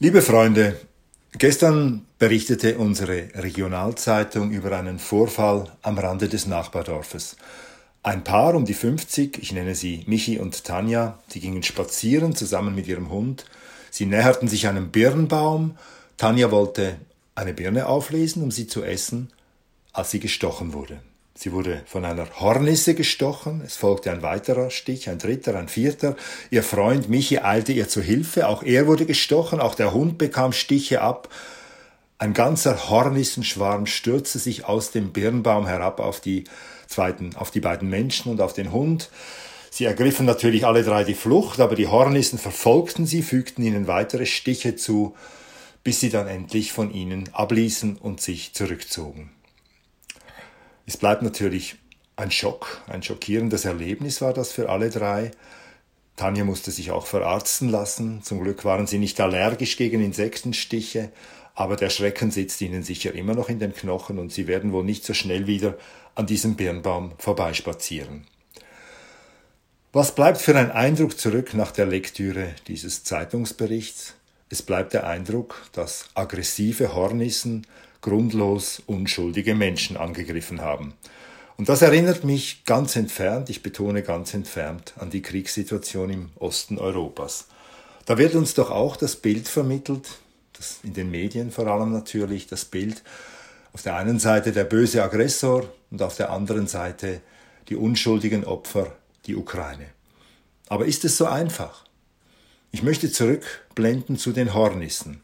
Liebe Freunde, gestern berichtete unsere Regionalzeitung über einen Vorfall am Rande des Nachbardorfes. Ein Paar um die 50, ich nenne sie Michi und Tanja, die gingen spazieren zusammen mit ihrem Hund. Sie näherten sich einem Birnbaum. Tanja wollte eine Birne auflesen, um sie zu essen, als sie gestochen wurde. Sie wurde von einer Hornisse gestochen, es folgte ein weiterer Stich, ein dritter, ein vierter. Ihr Freund Michi eilte ihr zu Hilfe, auch er wurde gestochen, auch der Hund bekam Stiche ab. Ein ganzer Hornissenschwarm stürzte sich aus dem Birnbaum herab auf die zweiten, auf die beiden Menschen und auf den Hund. Sie ergriffen natürlich alle drei die Flucht, aber die Hornissen verfolgten sie, fügten ihnen weitere Stiche zu, bis sie dann endlich von ihnen abließen und sich zurückzogen. Es bleibt natürlich ein Schock, ein schockierendes Erlebnis war das für alle drei. Tanja musste sich auch verarzten lassen. Zum Glück waren sie nicht allergisch gegen Insektenstiche, aber der Schrecken sitzt ihnen sicher immer noch in den Knochen und sie werden wohl nicht so schnell wieder an diesem Birnbaum vorbeispazieren. Was bleibt für ein Eindruck zurück nach der Lektüre dieses Zeitungsberichts? Es bleibt der Eindruck, dass aggressive Hornissen grundlos unschuldige Menschen angegriffen haben. Und das erinnert mich ganz entfernt, ich betone ganz entfernt, an die Kriegssituation im Osten Europas. Da wird uns doch auch das Bild vermittelt, das in den Medien vor allem natürlich, das Bild auf der einen Seite der böse Aggressor und auf der anderen Seite die unschuldigen Opfer, die Ukraine. Aber ist es so einfach? Ich möchte zurückblenden zu den Hornissen.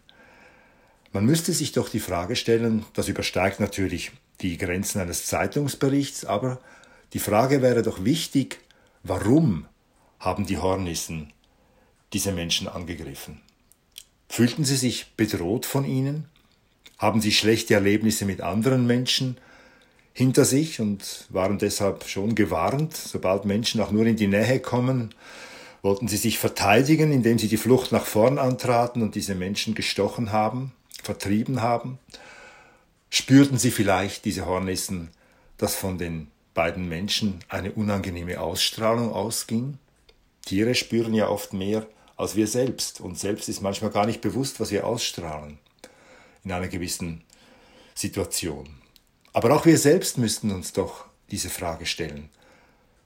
Man müsste sich doch die Frage stellen, das übersteigt natürlich die Grenzen eines Zeitungsberichts, aber die Frage wäre doch wichtig, warum haben die Hornissen diese Menschen angegriffen? Fühlten sie sich bedroht von ihnen? Haben sie schlechte Erlebnisse mit anderen Menschen hinter sich und waren deshalb schon gewarnt, sobald Menschen auch nur in die Nähe kommen, wollten sie sich verteidigen, indem sie die Flucht nach vorn antraten und diese Menschen gestochen haben? vertrieben haben? Spürten sie vielleicht, diese Hornissen, dass von den beiden Menschen eine unangenehme Ausstrahlung ausging? Tiere spüren ja oft mehr als wir selbst. und selbst ist manchmal gar nicht bewusst, was wir ausstrahlen in einer gewissen Situation. Aber auch wir selbst müssten uns doch diese Frage stellen.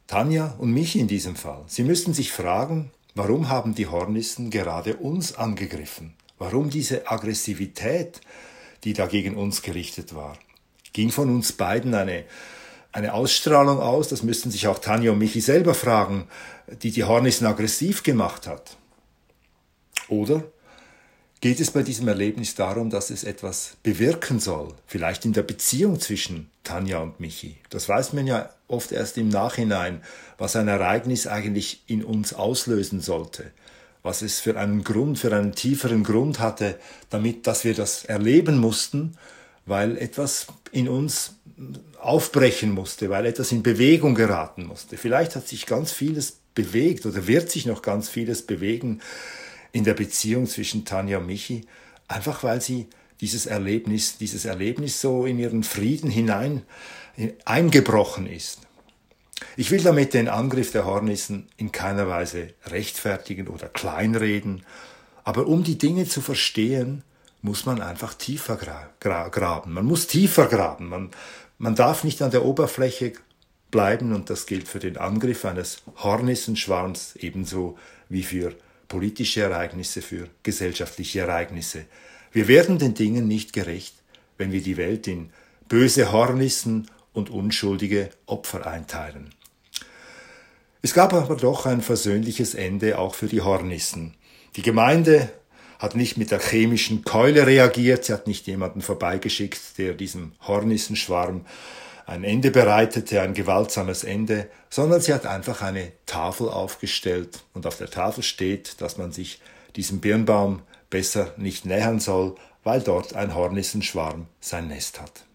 Tanja und mich in diesem Fall. Sie müssten sich fragen, warum haben die Hornissen gerade uns angegriffen? Warum diese Aggressivität, die da gegen uns gerichtet war? Ging von uns beiden eine, eine Ausstrahlung aus, das müssten sich auch Tanja und Michi selber fragen, die die Hornissen aggressiv gemacht hat? Oder geht es bei diesem Erlebnis darum, dass es etwas bewirken soll, vielleicht in der Beziehung zwischen Tanja und Michi? Das weiß man ja oft erst im Nachhinein, was ein Ereignis eigentlich in uns auslösen sollte was es für einen Grund, für einen tieferen Grund hatte, damit, dass wir das erleben mussten, weil etwas in uns aufbrechen musste, weil etwas in Bewegung geraten musste. Vielleicht hat sich ganz vieles bewegt oder wird sich noch ganz vieles bewegen in der Beziehung zwischen Tanja und Michi, einfach weil sie dieses Erlebnis, dieses Erlebnis so in ihren Frieden hinein eingebrochen ist. Ich will damit den Angriff der Hornissen in keiner Weise rechtfertigen oder kleinreden, aber um die Dinge zu verstehen, muss man einfach tiefer gra gra graben. Man muss tiefer graben. Man, man darf nicht an der Oberfläche bleiben und das gilt für den Angriff eines Hornissenschwarms ebenso wie für politische Ereignisse, für gesellschaftliche Ereignisse. Wir werden den Dingen nicht gerecht, wenn wir die Welt in böse Hornissen und unschuldige Opfer einteilen. Es gab aber doch ein versöhnliches Ende auch für die Hornissen. Die Gemeinde hat nicht mit der chemischen Keule reagiert, sie hat nicht jemanden vorbeigeschickt, der diesem Hornissenschwarm ein Ende bereitete, ein gewaltsames Ende, sondern sie hat einfach eine Tafel aufgestellt und auf der Tafel steht, dass man sich diesem Birnbaum besser nicht nähern soll, weil dort ein Hornissenschwarm sein Nest hat.